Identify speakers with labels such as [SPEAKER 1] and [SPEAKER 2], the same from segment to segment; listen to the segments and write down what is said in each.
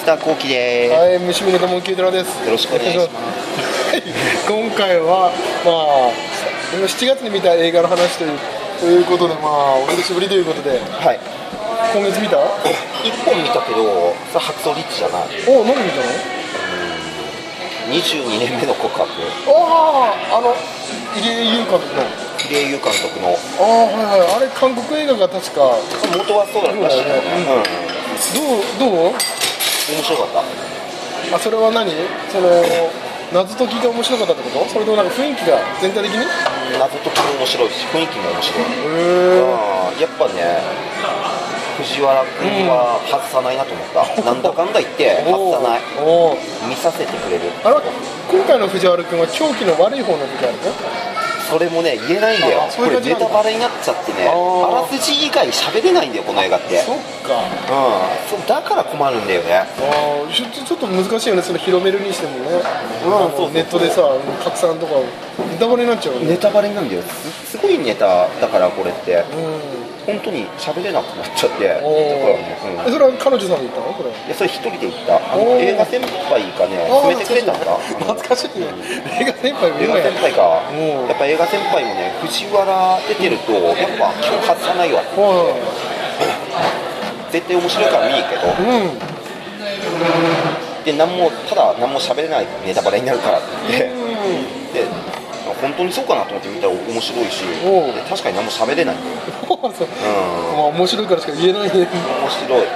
[SPEAKER 1] スターコウキです。
[SPEAKER 2] はい、虫見の友キートラです。
[SPEAKER 1] よろしくお願いします
[SPEAKER 2] はい今回は、まあ、今7月に見た映画の話というということで、まあ、お久しぶりということで、
[SPEAKER 1] はい。
[SPEAKER 2] 今月見た？
[SPEAKER 1] 一本見たけど、さ白草リッチじゃない。
[SPEAKER 2] お何見たの
[SPEAKER 1] ？22年目の告白。
[SPEAKER 2] ああ、あの、入江優監督の。
[SPEAKER 1] 桐江優監督の。
[SPEAKER 2] ああ、はいはい、あれ、韓国映画が確か、
[SPEAKER 1] 元はそうだったし、
[SPEAKER 2] ね
[SPEAKER 1] うん。
[SPEAKER 2] どう、どう？
[SPEAKER 1] 面白かった？
[SPEAKER 2] あ、それは何？その、謎解きが面白かったってこと？それともなんか雰囲気が全体的に？へ
[SPEAKER 1] 謎解きも面白いし、雰囲気も面白い。
[SPEAKER 2] え
[SPEAKER 1] うんやっぱね、藤原君は外さないなと思った。なんだかんだ言って 外さない。見させてくれる。
[SPEAKER 2] あら今回の藤原君は狂気の悪い方の藤原君
[SPEAKER 1] それもね、言えないんだよ。これネタバレになっちゃってね、
[SPEAKER 2] あ
[SPEAKER 1] らすじ以外喋れないんだよ、この映画って。
[SPEAKER 2] そっか。
[SPEAKER 1] うん、だから困るんだよね。
[SPEAKER 2] あーちょちょっと難しいよねそれ広めるにしてもね、
[SPEAKER 1] うんう。
[SPEAKER 2] ネットでさ拡散とかネタバレになっちゃうよね。
[SPEAKER 1] ネタバレなんだよ。すすごいネタだからこれって。
[SPEAKER 2] うん
[SPEAKER 1] 本当に喋れなくなっちゃってだからう、うん、
[SPEAKER 2] それは彼女さんで言ったの？これ。
[SPEAKER 1] いやそれ一人で行った。あの映画先輩がね決めてくれたんだ。
[SPEAKER 2] 懐かしいね。映画先輩も
[SPEAKER 1] 映画先輩か。
[SPEAKER 2] うん
[SPEAKER 1] やっぱ映画先輩もね藤原出てるとやっぱ基本外さないわ
[SPEAKER 2] は
[SPEAKER 1] 絶対面白いから見に行くけど
[SPEAKER 2] いうん。
[SPEAKER 1] で何もただ何も喋れないネタバレになるからって言って。で本当にそうかなと思って見たら面白いし確かに何も喋れない
[SPEAKER 2] う
[SPEAKER 1] うん。
[SPEAKER 2] まあ面白いからしか言えないね。
[SPEAKER 1] 面白い、うん、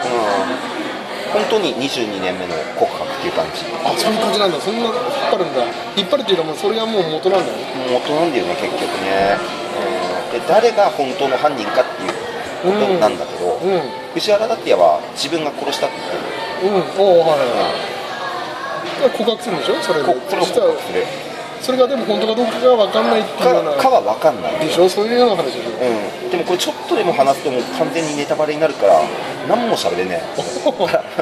[SPEAKER 1] 本当に22年目の告白っていう感じ。
[SPEAKER 2] あそういう感じなんだ。そんな引っ張るんだ。引っ張るっていうかもうそれがもう元なんだよね。
[SPEAKER 1] 元なんだよね結局ね、うん、で誰が本当の犯人かっていうことなんだけど、
[SPEAKER 2] うん。
[SPEAKER 1] 藤原だってやは自分が殺したって言ってる。
[SPEAKER 2] うん。おおはいはいはい。告白するんでしょ？それ
[SPEAKER 1] それを告
[SPEAKER 2] 実は
[SPEAKER 1] 白する
[SPEAKER 2] それがでも本当かどうかが分かんないっていうような。
[SPEAKER 1] かかは分かんない、
[SPEAKER 2] でしょ？そういうような話でしょ。
[SPEAKER 1] うん、でもこれちょっとでも話すともう完全にネタバレになるから何も喋れね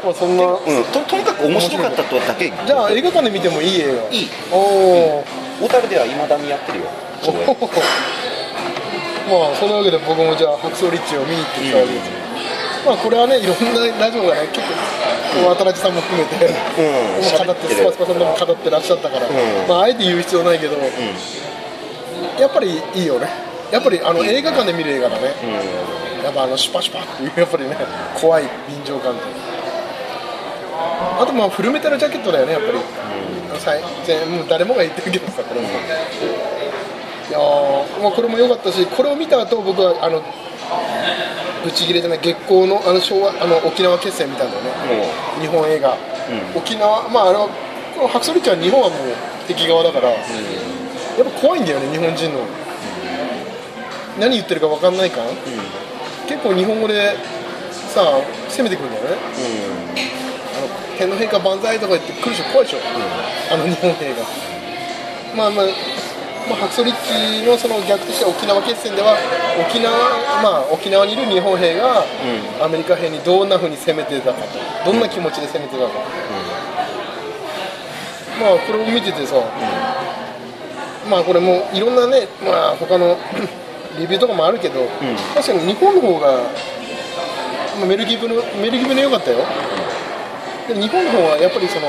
[SPEAKER 2] まあそんな。
[SPEAKER 1] え、うん、ととにかく面白かったとだけ
[SPEAKER 2] じゃあ映画館で見てもいい映画？
[SPEAKER 1] いい。
[SPEAKER 2] おお
[SPEAKER 1] 小樽ではいまだにやってるよ。
[SPEAKER 2] まあそんなわけで僕もじゃあ白草リッチを見に行ってきたわけです、まあこれはねいろんなラジオがね結構渡辺さんも含めて、
[SPEAKER 1] うん。
[SPEAKER 2] もう語ってスパスパさんでも語ってらっしゃったから、
[SPEAKER 1] ん。
[SPEAKER 2] まああえて言う必要ないけど、やっぱりいいよね。やっぱりあの映画館で見る映画だね、やっぱあのシュパシュパっていうやっぱりね怖い臨場感であとまあフルメタルジャケットだよねやっぱり、さいぜもう誰もが言ってるけどさこれも、いやーまあ、これも良かったしこれを見た後僕はあのブチギレじゃない月光のあの昭和あの沖縄決戦見たんだよね。
[SPEAKER 1] も
[SPEAKER 2] 日本映画、沖縄まああのこの白鳥リッチは日本はもう敵側だから、やっぱ怖いんだよね日本人の、何言ってるか分かんない感、結構日本語でさ攻めてくるんだよね。
[SPEAKER 1] う、
[SPEAKER 2] あの天皇陛下万歳とか言って来るでしょ怖いでしょ、あの日本兵がまあまあまあ、白ッチのその逆として沖縄決戦では沖縄,、まあ、沖縄にいる日本兵がアメリカ兵にどんなふうに攻めてたかとどんな気持ちで攻めてたか、まあこれを見ててさ、まあこれもいろんなね、まあ、他の レビューとかもあるけど、確かに日本の方が、まあ、メルギブのメルギブの良かったよ、で日本の方はやっぱりその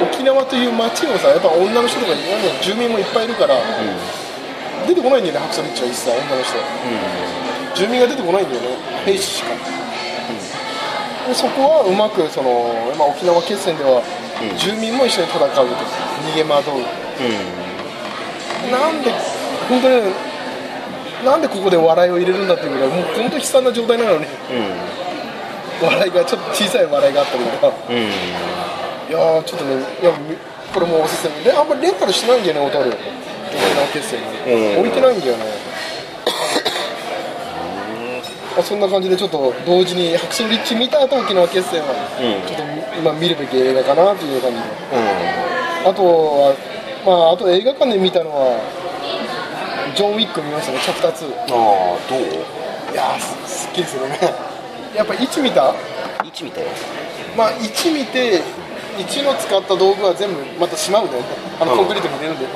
[SPEAKER 2] 沖縄という町をさやっぱ女の人とか住民もいっぱいいるから、出てこないんだよね白鳥リッチは一切女の人、住民が出てこないんだよね兵士しか、でそこはうまくその、まあ、沖縄決戦では住民も一緒に戦うと逃げ惑う、なんで本当にねなんでここで笑いを入れるんだっていうぐらいもう本当に悲惨な状態なのに笑いがちょっと小さい笑いがあったりとか。
[SPEAKER 1] うん。うん
[SPEAKER 2] いやーちょっとねいやみこれもおすすめ。であんまりレンタルしないんだよね小樽。沖縄決戦に、
[SPEAKER 1] うん。
[SPEAKER 2] 置いてないんだよね。まあそんな感じでちょっと同時に白鳥リッチ見た後沖縄決戦は
[SPEAKER 1] うん。
[SPEAKER 2] ちょっと今見るべき映画かなという感じで。
[SPEAKER 1] う
[SPEAKER 2] あとはまああと映画館で見たのはジョン・ウィック見ましたねチャプター2
[SPEAKER 1] んああどう？
[SPEAKER 2] いやーすすっきりするねやっぱ1見た？
[SPEAKER 1] 位置見たよ
[SPEAKER 2] まあ1見て1の使った道具は全部またしまうんだよねあの
[SPEAKER 1] うん。
[SPEAKER 2] コンクリートに入れるんで、
[SPEAKER 1] う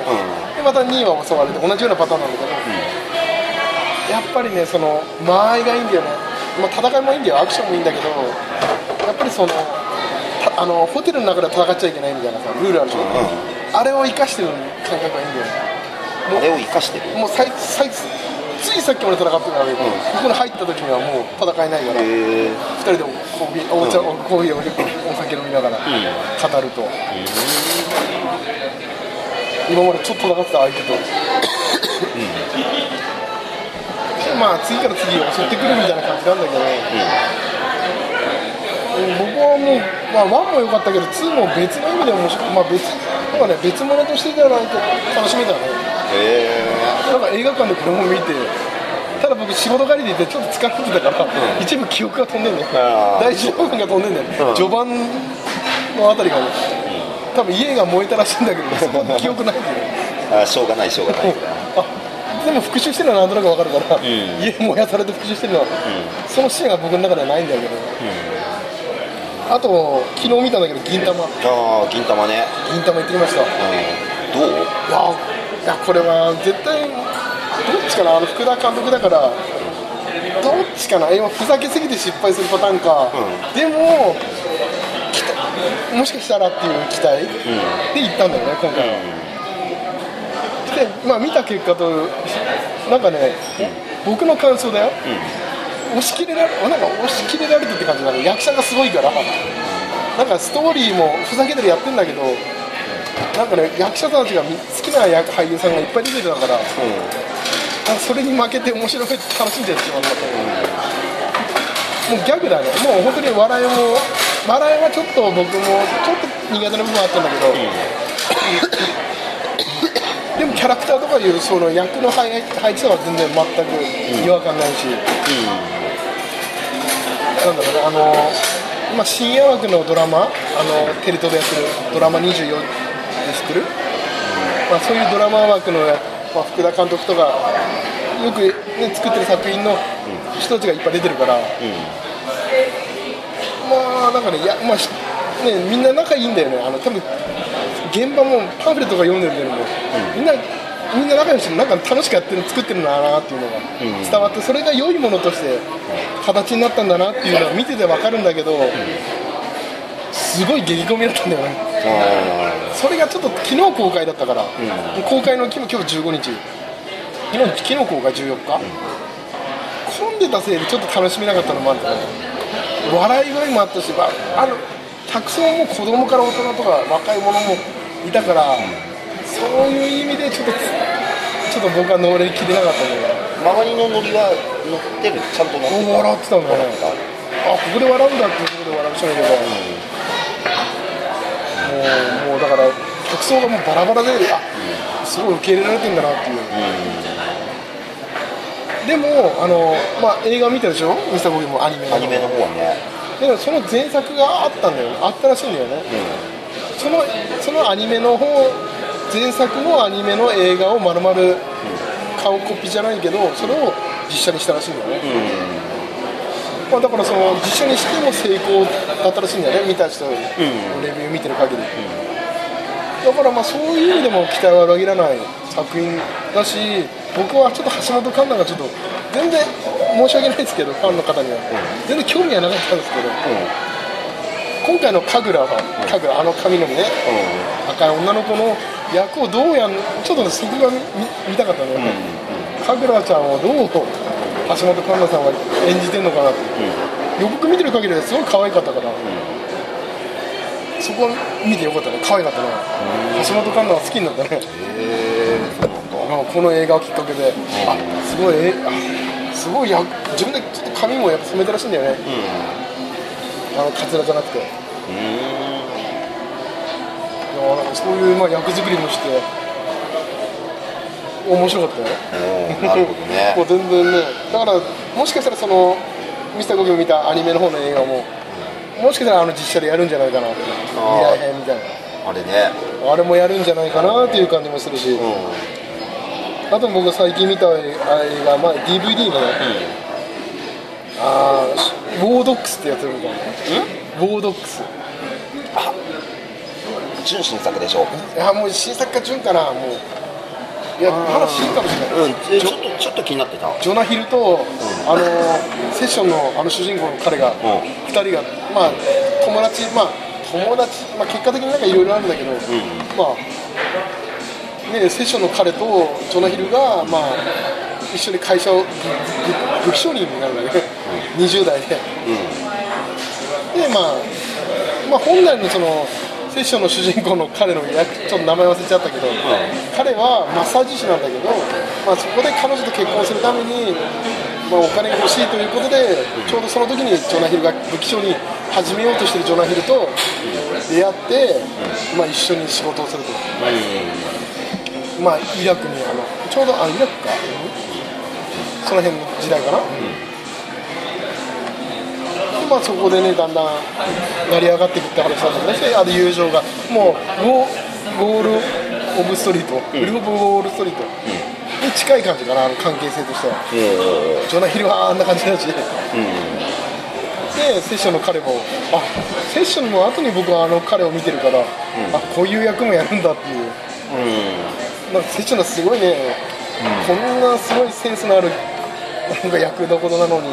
[SPEAKER 2] でまた2は襲われて同じようなパターンなんだけど、やっぱりねその間合いがいいんだよね、まあ、戦いもいいんだよ。アクションもいいんだけどやっぱりそのたあのホテルの中で戦っちゃいけないみたいなさルールあるじゃん、
[SPEAKER 1] う
[SPEAKER 2] あれを生かしてる感覚がいいんだよね。
[SPEAKER 1] あれを生かしてる？
[SPEAKER 2] もうさいさいついさっきまで戦ってたのに、ここに入った時にはもう戦えないから、二人でコーヒーお茶、コーヒーをお酒飲みながら語ると、今までちょっと戦ってた相手と、まあ次から次に襲ってくるみたいな感じなんだけど、僕はもう、まあ、1も良かったけど2も別の意味で面白い、まあ、別なんかね別物としてじゃないと楽しめたよねなんか映画館でこれも見てただ僕仕事帰りでいてちょっと疲れてたから、一部記憶が飛んでんね
[SPEAKER 1] あー。
[SPEAKER 2] 大丈夫が飛んでんね、
[SPEAKER 1] うん。
[SPEAKER 2] 序盤のあたりがね多分家が燃えたらしいんだけど そこは記憶ないんだよ
[SPEAKER 1] あしょうがないしょうがない。
[SPEAKER 2] あでも復讐してるのはなんとなく分かるから、
[SPEAKER 1] ん。
[SPEAKER 2] 家燃やされて復讐してるのは、そのシーンが僕の中ではないんだけど、あと昨日見たんだけど銀玉
[SPEAKER 1] ああ銀玉ね。
[SPEAKER 2] 銀玉行ってきました。
[SPEAKER 1] どう？
[SPEAKER 2] やいやこれは絶対どっちかな？あの福田監督だからどっちかな？今ふざけすぎて失敗するパターンか、でも期待もしかしたらっていう期待で行ったんだよね今回は、でまあ見た結果となんかね、僕の感想だよ、押し切れられなんか押し切れられてって感じだね。役者がすごいから、なんかストーリーもふざけてるやってんだけど、なんかね役者さんたちがみ好きな役俳優さんがいっぱい出てたから、なんかそれに負けて面白くて楽しんでるっていうのがあった、もうギャグだねもう本当に笑いも笑いはちょっと僕もちょっと苦手な部分あったんだけど、でもキャラクターとかいうその役の配配置とは全然全く違和感ないし、なんだろうねあの今深夜枠のドラマあのテレ東でやってるドラマ24で知ってる、まあ、そういうドラマ枠の、まあ、福田監督とかよく、ね、作ってる作品の人たちがいっぱい出てるから、まあなんかねいや、まあしね、みんな仲いいんだよね。あの多分現場もパンフレットとか読んでるけども、みんなみんな仲良しでなんか楽しくやってる作ってるんだなっていうのが伝わってそれが良いものとして形になったんだなっていうのは見てて分かるんだけど、すごい激込みだったんだよね。
[SPEAKER 1] あ
[SPEAKER 2] それがちょっと昨日公開だったから、公開の今日今日15日。昨日昨日公開14日、混んでたせいでちょっと楽しめなかったのもあるから笑い声もあったし、まあ、あの客層も子供から大人とか若い者もいたから、そういう意味でちょっとちょっと僕は乗り切れなかったんだよ
[SPEAKER 1] あ周りのノリは乗ってる？ちゃんと乗ってた？
[SPEAKER 2] 笑ってたんだね。あここで笑うんだっていうところで笑う人もいれば、もうもうだから客層がもうバラバラであすごい受け入れられてんだなっていう、でもあの、まあ、映画見たでしょ？ミスターボーイもアニメの。
[SPEAKER 1] アニメの方はね
[SPEAKER 2] でもその前作があったんだよねあったらしいんだよね、そのそのアニメの方前作のアニメの映画をまるまる顔コピーじゃないけどそれを実写にしたらしいんだよね、まあ、だからその実写にしても成功だったらしいんだよね見た人のレビュー見てる限り、だからまあそういう意味でも期待は裏切らない作品だし僕はちょっと橋本環奈がちょっと全然申し訳ないですけどファンの方には。全然興味はなかったんですけど。今回の神楽は神楽あの髪の毛ね赤い女の子の役をどうやんちょっとねそこが見見たかったね、神楽ちゃんをどう橋本環奈さんは演じてんのかなって、予告見てる限りですごい可愛かったから、そこは見てよかったね。可愛かったね、橋本環奈は好きになったね、まあこの映画をきっかけで、あすごいえあすごいや自分でちょっと髪もやっぱ染めたらしいんだよね、あのカツラじゃなくて。いやなんかそういうまあ役作りもして面白かったよ。
[SPEAKER 1] おーなるほどね。
[SPEAKER 2] もう全然ねだからもしかしたらそのミスターゴキも見たアニメの方の映画ももしかしたらあの実写でやるんじゃないかなって未来編みたいな。
[SPEAKER 1] あれね。
[SPEAKER 2] あれもやるんじゃないかなっていう感じもするし、
[SPEAKER 1] う
[SPEAKER 2] あと僕が最近見た映画、まあ、DVD のね、あーウォードックスってやつ見たの？ウォードックス
[SPEAKER 1] ん純新作でしょ。
[SPEAKER 2] いやもう新作か順かなもういやまだ新かもしれない、
[SPEAKER 1] うん。えちょっとちょっと気になってた。
[SPEAKER 2] ジョナヒルと、あのセッションのあの主人公の彼が、
[SPEAKER 1] ん。
[SPEAKER 2] 2人が、まあ、友達、まあ、友達、まあ、結果的になんかいろいろあるんだけど、まあねセッションの彼とジョナヒルがまあ一緒に会社を武器商人になるんだけど、20代で。でまあ、まあ、本来のそのセッションの主人公の彼の役ちょっと名前忘れちゃったけど、彼はマッサージ師なんだけど、まあ、そこで彼女と結婚するために、まあ、お金が欲しいということで、ちょうどその時にジョナヒルが武器商に始めようとしてるジョナヒルと出会って、まあ、一緒に仕事をすると、まあ、イラクにあのちょうどあイラクか、その辺の時代かな。でまあ、そこでね、だんだん成り上がっていくって話だけど、であと友情が、もうウォー、ル・オブ・ストリート、ウルフ・オブ・ウォール・ストリートに近い感じかな、あの関係性としては。ジョナヒルはあんな感じだし、で、セッションの彼も、あセッションの後に僕はあの彼を見てるから、あこういう役もやるんだっていう、なんかセッションのすごいね、こんなすごいセンスのあるなんか役どころなのに、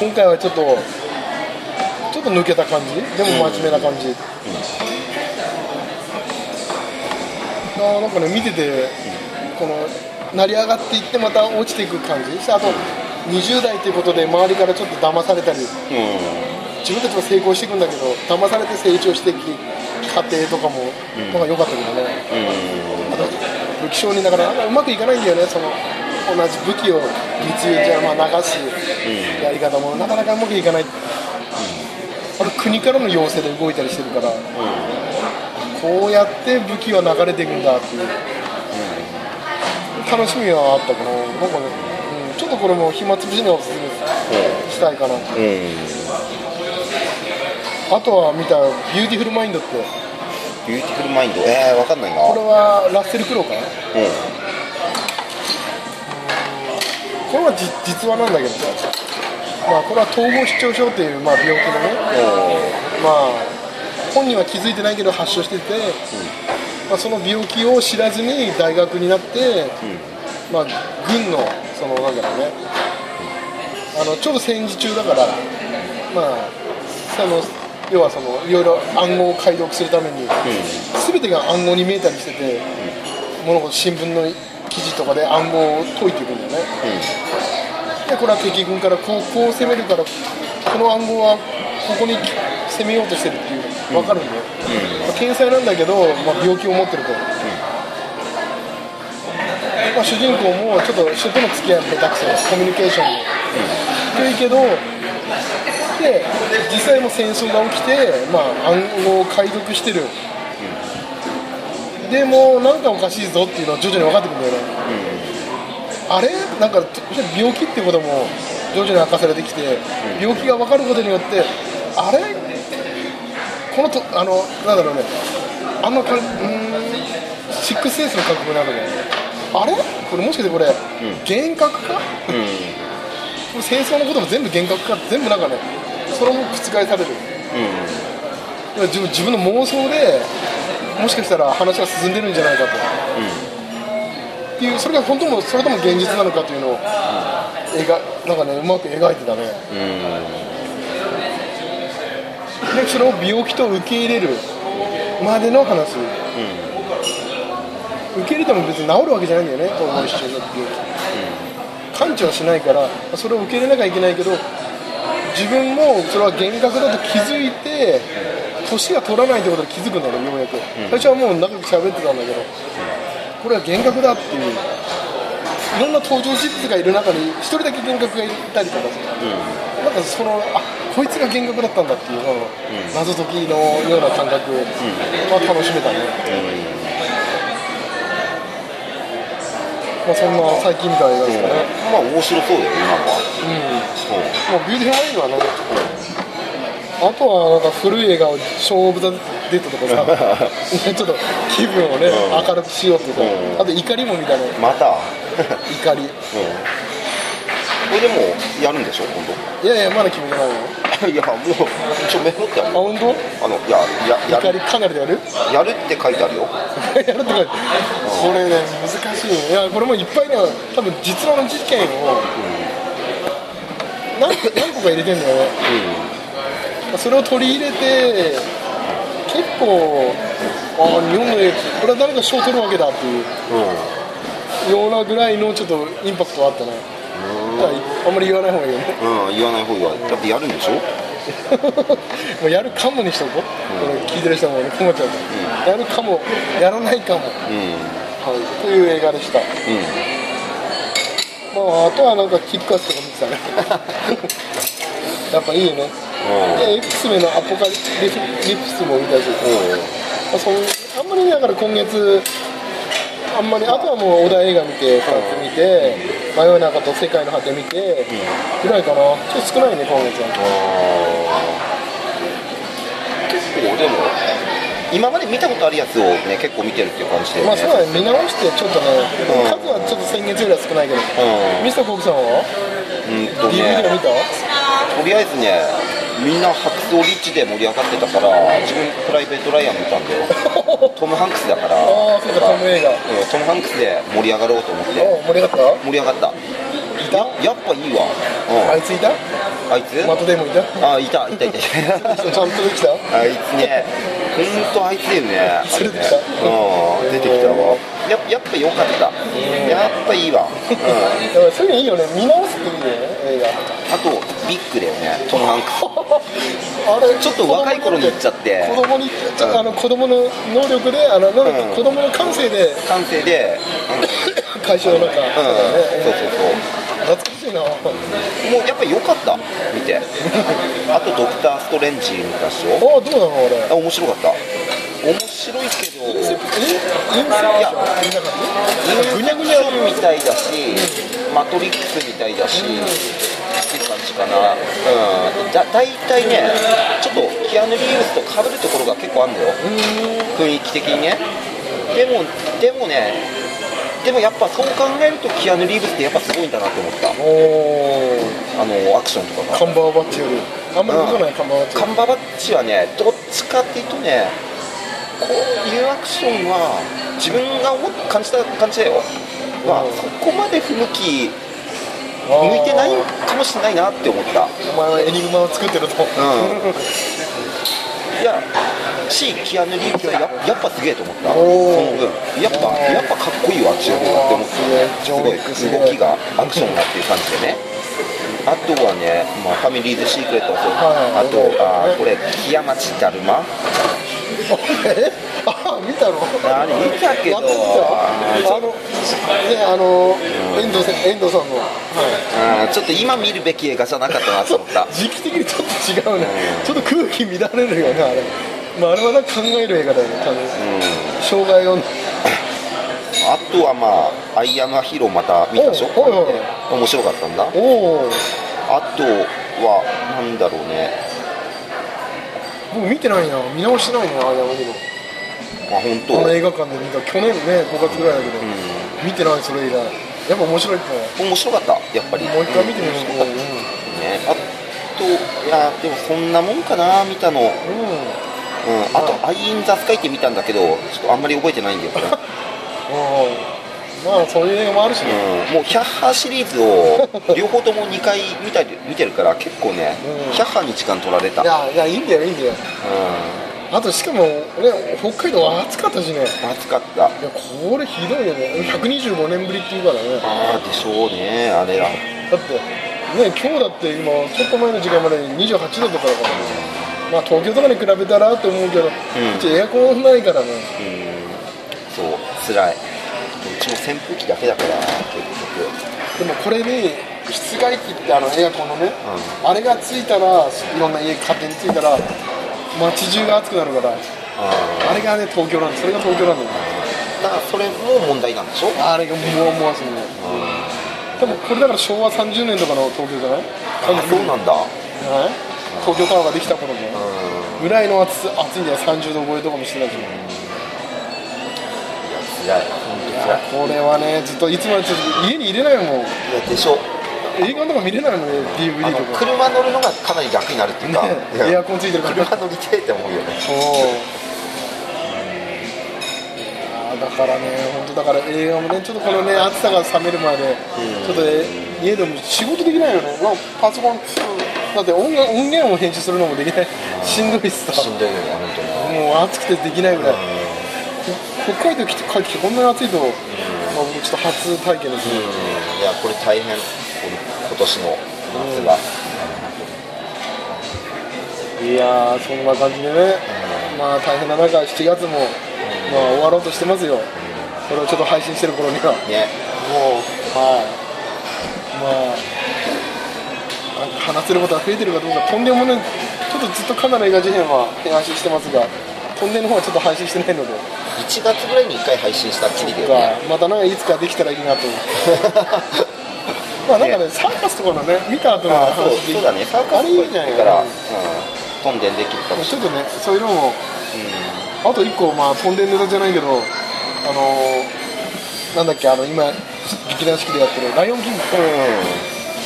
[SPEAKER 2] 今回はちょっと、と抜けた感じ、でも真面目な感じ。あなんかね、見てて、この成り上がっていって、また落ちていく感じ、あと20代ということで、周りからちょっと騙されたり、自分たちも成功していくんだけど、騙されて成長していく過程とかも、なんか良かったけどね、あと武器商人だから、なんかうまくいかないんだよね、その同じ武器を密輸じゃ、まあ、流すやり方も、なかなかうまくいかない。国からの要請で動いたりしてるから、こうやって武器は流れていくんだっていう、楽しみはあったかな、なんかね、うん、ちょっとこれも暇つぶしにおすすめしたいかな、あとは見た「ビューティフルマインド」って、
[SPEAKER 1] ビューティフルマインド？えー、わかんないな。
[SPEAKER 2] これはラッセル・クロウかな、これはじ実話なんだけどさ、まあ、これは統合失調症っていう、まあ、病気のね、まあ、本人は気づいてないけど発症してて、まあ、その病気を知らずに大学になって、まあ、軍のそのなんだろうね。あのちょうど戦時中だから、まあ、その要はそのいろいろ暗号を解読するために、全てが暗号に見えたりしてて、物事新聞の記事とかで暗号を解いていくんだよね、でこれは敵軍からこうこう攻めるからこの暗号はここに攻めようとしてるっていうの分かるんだよ、まあ天才なんだけど、まあ、病気を持ってると、まあ、主人公もちょっと人との付き合いも下手くそコミュニケーションも。低いけどで実際も戦争が起きて、まあ、暗号を解読してる、でもなんかおかしいぞっていうのは徐々に分かってくるんだよね、あれ？なんか病気っていうことも徐々に明かされてきて、病気が分かることによってあれ？このとあのなんだろうね。あんなかうーんシックスセンスの感覚になるのねあれ？これもしかしてこれ、幻覚か、これ戦争のことも全部幻覚か？全部なんかねそれも覆される、いや自分自分の妄想でもしかしたら話が進んでるんじゃないかと、っていうそれが本当もそれとも現実なのかというのを、描なんかねうまく描いてたね、でそれを病気と受け入れるまでの話、受け入れても別に治るわけじゃないんだよね統合失調症って病気、完治はしないからそれを受け入れなきゃいけないけど自分もそれは幻覚だと気づいて年が取らないってことで気づくんだよねようやく、最初はもう仲良く喋ってたんだけどこれは幻覚だっていういろんな登場人物がいる中に一人だけ幻覚がいたりとかさ、なんかそのあこいつが幻覚だったんだっていう、謎解きのような感覚は楽しめたね、まあそんな最近見た映画ですかね、
[SPEAKER 1] まあ面白そうだよ今のは。
[SPEAKER 2] もうビューティフルマイはね、あとはなんか古い映画を「ショーン・オブ・ザ・デッド」とかさ ちょっと気分をね、
[SPEAKER 1] うん。
[SPEAKER 2] 明るくしようっていうか、
[SPEAKER 1] うん。
[SPEAKER 2] あと怒りも見たね
[SPEAKER 1] また？
[SPEAKER 2] 怒り。
[SPEAKER 1] これでもやるんでしょ
[SPEAKER 2] いやいやまだ決めてないよ。
[SPEAKER 1] いやもう一応メモってあ
[SPEAKER 2] あ
[SPEAKER 1] るよ。
[SPEAKER 2] 本当？
[SPEAKER 1] あのいややや
[SPEAKER 2] 怒り
[SPEAKER 1] る
[SPEAKER 2] かなりでやる？
[SPEAKER 1] やるって書いてあるよ。
[SPEAKER 2] やるって書いてある。これね難しいねいやこれもいっぱいね多分実話の事件を何何個か入れてんだよね、それを取り入れて結構あ日本の映画これは誰か賞取るわけだっていうようなぐらいのちょっとインパクトはあったねあんまり言わない方がいいよね。
[SPEAKER 1] うん、うん、言わない方がだってやるんでしょ？
[SPEAKER 2] もうやるかもにしとこう、これ聞いてる人もね困っちゃうから、やるかもやらないかも、はい、
[SPEAKER 1] うん
[SPEAKER 2] という映画でした。
[SPEAKER 1] うん。
[SPEAKER 2] まああとはなんかキックアスとか見てたね やっぱいいよねで X メンのアポカリリプスも見たし、まあ、そんあんまりねだから今月あんまりあとはもう小田映画見て2つ見て「真夜中と世界の果て」見てぐらいかな。ちょっと少ないね今月は。
[SPEAKER 1] 結構でも今まで見たことあるやつをね結構見てるっていう感じで、ね、
[SPEAKER 2] まあそうだね。見直してちょっとね
[SPEAKER 1] うん。
[SPEAKER 2] 数はちょっと先月よりは少ないけど。
[SPEAKER 1] うん。
[SPEAKER 2] ミスターコークさんは？
[SPEAKER 1] うんと
[SPEAKER 2] DVD
[SPEAKER 1] ね
[SPEAKER 2] は見た？
[SPEAKER 1] とりあえずねみんな白装リッチで盛り上がってたから自分プライベートライアン見たんだよ。トム・ハンクスだから。
[SPEAKER 2] ああそうかトム映画。
[SPEAKER 1] うんトム・ハンクスで盛り上がろうと思って。
[SPEAKER 2] お盛り上がっ
[SPEAKER 1] 盛り上がった。
[SPEAKER 2] たいた？
[SPEAKER 1] やっぱいいわ、うん、
[SPEAKER 2] あいついた？
[SPEAKER 1] あいつ？
[SPEAKER 2] マットデーモンいた？
[SPEAKER 1] あいた。いたいた。
[SPEAKER 2] ちゃんとできた？
[SPEAKER 1] あいつね本当あいつだよね。
[SPEAKER 2] それできた？
[SPEAKER 1] うん。出てきたわ。ややっぱ良かった。やっぱいいわ、うん、
[SPEAKER 2] そういうのいいよね。見直すっていいよね映画。
[SPEAKER 1] あとビッグだよねトム・ハンク。ス
[SPEAKER 2] あれ
[SPEAKER 1] ちょっと若い頃に行っちゃって。
[SPEAKER 2] 子供にちょっとあの子供の能力であの
[SPEAKER 1] うん。
[SPEAKER 2] 子供の感性で
[SPEAKER 1] 完成で、
[SPEAKER 2] 会社の中、
[SPEAKER 1] うん、そうそう
[SPEAKER 2] 懐かしいな。
[SPEAKER 1] そうもうやっぱり良かった。見て。あとドクター・ストレンジ見たでしょ？
[SPEAKER 2] あどうなの俺
[SPEAKER 1] あ面白かった。面白いけど。
[SPEAKER 2] えインセプションみんな感じぐにゃぐにゃ
[SPEAKER 1] みたいだし、マトリックスみたいだし、かな、うん、だ大体ね、ちょっとキアヌ・リーブスと被るところが結構あるんだよ、雰囲気的にね。でも、でもね、でもやっぱそう考えると、キアヌ・リーブスってやっぱすごいんだなって思った、あのアクションとかが。
[SPEAKER 2] カンバーバッチより。あんまり動かないカンバーバッチ
[SPEAKER 1] カンバーバッチはね、どっちかっていうとね、こういうアクションは、自分が感じた感じだよ、まあ、そこまで不向き、向いてないかもしれないなって思った。
[SPEAKER 2] お前はエニグマを作ってると
[SPEAKER 1] うん。いや、し、キアヌ・リーブスはややっぱすげえと思った、その分、やっぱ、やっぱかっこいいわ、アクションって思った、すごい、
[SPEAKER 2] すごい
[SPEAKER 1] 動きがアクションだっていう感じでね。あとはね、まあ、ファミリーズ・シークレットもそう、
[SPEAKER 2] はい。
[SPEAKER 1] あと、あこれ、木屋町だるま
[SPEAKER 2] えあ見たの？
[SPEAKER 1] あれ見たけど。
[SPEAKER 2] あのねあの遠藤さん遠藤さんの。
[SPEAKER 1] うんちょっと今見るべき映画じゃなかったなと思った。
[SPEAKER 2] 時期的にちょっと違うね。ちょっと空気乱れるよねあれまああれはなんか考える映画だよね多分。障害を
[SPEAKER 1] あとはまあ、アイアムアヒーローまた見たでしょ？
[SPEAKER 2] はいはい
[SPEAKER 1] 面白かったんだ。
[SPEAKER 2] おお
[SPEAKER 1] あとは、なんだろうね。
[SPEAKER 2] 僕見てないな見直してないなあれだけど
[SPEAKER 1] あ、本当？
[SPEAKER 2] この映画館で見た去年ね5月ぐらいだけど、見てないそれ以来やっぱ面白いって
[SPEAKER 1] 面白かった、やっぱり。
[SPEAKER 2] もう一回見てみよう
[SPEAKER 1] 面白かったね。あと、いや、でもそんなもんかな、見たの。うん。
[SPEAKER 2] うん、
[SPEAKER 1] あと、アイ・イン・ザ・スカイって見たんだけど、ちょっとあんまり覚えてないんだよ、これ。
[SPEAKER 2] まあそういう映画もあるしね、
[SPEAKER 1] うん、もうヒャッハーシリーズを 両方とも2回見たり見てるから結構ね、
[SPEAKER 2] うん。
[SPEAKER 1] ヒャッハーに時間取られた、
[SPEAKER 2] いやいやいいんだよいいんだよ。
[SPEAKER 1] う
[SPEAKER 2] あとしかもね北海道は暑かったしね。いや
[SPEAKER 1] ん、暑かった。
[SPEAKER 2] これひどいよね。125年ぶりっていうからね。
[SPEAKER 1] ああでしょうね。あれら
[SPEAKER 2] だってね今日だって今ちょっと前の時間までに28度とかだから。まあ東京とかに比べたらって思うけど、うちエアコンないからね。
[SPEAKER 1] うん。そう辛い扇風機だけだから結局。
[SPEAKER 2] でもこれに室外機ってあのエアコンのね、あれがついたらいろんな家家庭についたら街中が暑くなるから
[SPEAKER 1] あ
[SPEAKER 2] あれがね東京なんです。それが東京なんだよ。
[SPEAKER 1] ーだからそれも問題なんでしょ、
[SPEAKER 2] あれがもわもわするね。でもこれだから昭和30年とかの東京じゃない？
[SPEAKER 1] あそうなんだ。
[SPEAKER 2] じゃない。東京タワーができた頃の
[SPEAKER 1] うん。
[SPEAKER 2] ぐらいの暑さ暑いんだよ30度超えとかもしてないし
[SPEAKER 1] 辛い本当辛い。
[SPEAKER 2] これはねずっといつまでちょっと家に入れないもん。
[SPEAKER 1] でしょ。
[SPEAKER 2] 映画とか見れないもんね
[SPEAKER 1] あ
[SPEAKER 2] DVD
[SPEAKER 1] の
[SPEAKER 2] とか。
[SPEAKER 1] 車乗るのがかなり楽になるっていうか、
[SPEAKER 2] ね エアコンついてるから。
[SPEAKER 1] 車乗りてえって思うよね。
[SPEAKER 2] そだからね本当だから映画もねちょっとこのね暑さが冷めるまで、ちょっとえ家でも仕事できないよね、まあ、パソコンだって音源音源を編集するのもできない。しんどいしさ
[SPEAKER 1] しんどいよね本当に。
[SPEAKER 2] もう暑くてできないぐらい北海道来て帰ってきてこんなに暑いと、まあ、僕ちょっと初体験ですね、
[SPEAKER 1] うんいやこれ大変今年の夏が、
[SPEAKER 2] いやーそんな感じでね、まあ大変な中7月も、まあ、終わろうとしてますよ、これをちょっと配信してる頃にはもうはいまあ話せることが増えてるかどうかとんでもねちょっとずっとカナダ映画事変は配してますがトンネルの方はちょっと配信してないので
[SPEAKER 1] 1月ぐらいに1回配信したっきりだよね。
[SPEAKER 2] またなんかいつかできたらいいなと。まあなんかねサーカスとかのね見た後の話で
[SPEAKER 1] そうだね。サーカス
[SPEAKER 2] あれいいじゃない
[SPEAKER 1] から、うん
[SPEAKER 2] か、
[SPEAKER 1] トンデンできるかもしれ
[SPEAKER 2] ちょっとねそういうのもあと1個まあ飛んでネタじゃないけどあのーなんだっけあの今劇団四季でやってる「ライオンキング」
[SPEAKER 1] ない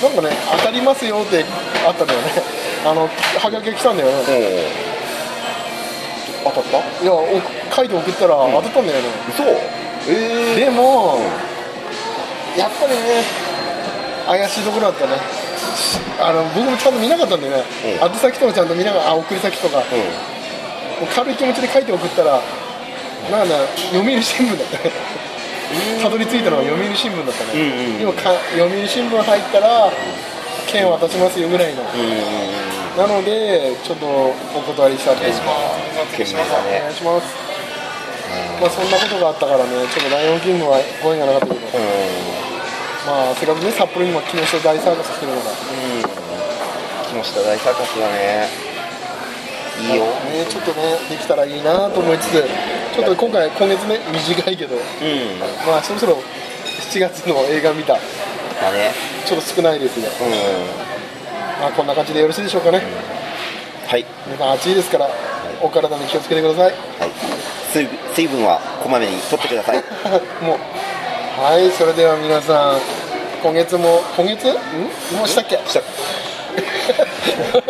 [SPEAKER 2] なんかね当たりますよってあったんだよね。あのはがきが来たんだよね。
[SPEAKER 1] うんうん当たった？
[SPEAKER 2] いやお書いて送ったら当たったんだよね、
[SPEAKER 1] 嘘？ええ
[SPEAKER 2] でも、やっぱりね怪しいところだったね。あの僕もちゃんと見なかったんでね、
[SPEAKER 1] うん。
[SPEAKER 2] 宛先とかちゃんと見ながらあ送り先とか、も
[SPEAKER 1] う
[SPEAKER 2] う軽い気持ちで書いて送ったらなんだ読売新聞だったね。たどり着いたのは読売新聞だったね、
[SPEAKER 1] うんうん
[SPEAKER 2] 今か読売新聞入ったら券渡しますよぐらいの、
[SPEAKER 1] んうんうん
[SPEAKER 2] なのでちょっとお断りしたっていう
[SPEAKER 1] お願いします。懸命だね
[SPEAKER 2] お願いします、まあそんなことがあったからねちょっとライオンキングはご縁がなかったけど、
[SPEAKER 1] うん
[SPEAKER 2] まあせっかくね札幌にも木下大サーカス来てるのが
[SPEAKER 1] うん。木下大サーカスだね。いいよ。
[SPEAKER 2] ねちょっとねできたらいいなと思いつつちょっと今回今月ね短いけど。
[SPEAKER 1] うん。
[SPEAKER 2] まあそろそろ7月の映画見た。
[SPEAKER 1] だね。
[SPEAKER 2] ちょっと少ないですが
[SPEAKER 1] うん
[SPEAKER 2] まあこんな感じでよろしいでしょうかね、
[SPEAKER 1] はい。
[SPEAKER 2] 皆さん暑いですからお体に気をつけてください。
[SPEAKER 1] はい。水分はこまめに取ってください。
[SPEAKER 2] もうはいそれでは皆さん今月も今月？ん？もうしたっけ？
[SPEAKER 1] した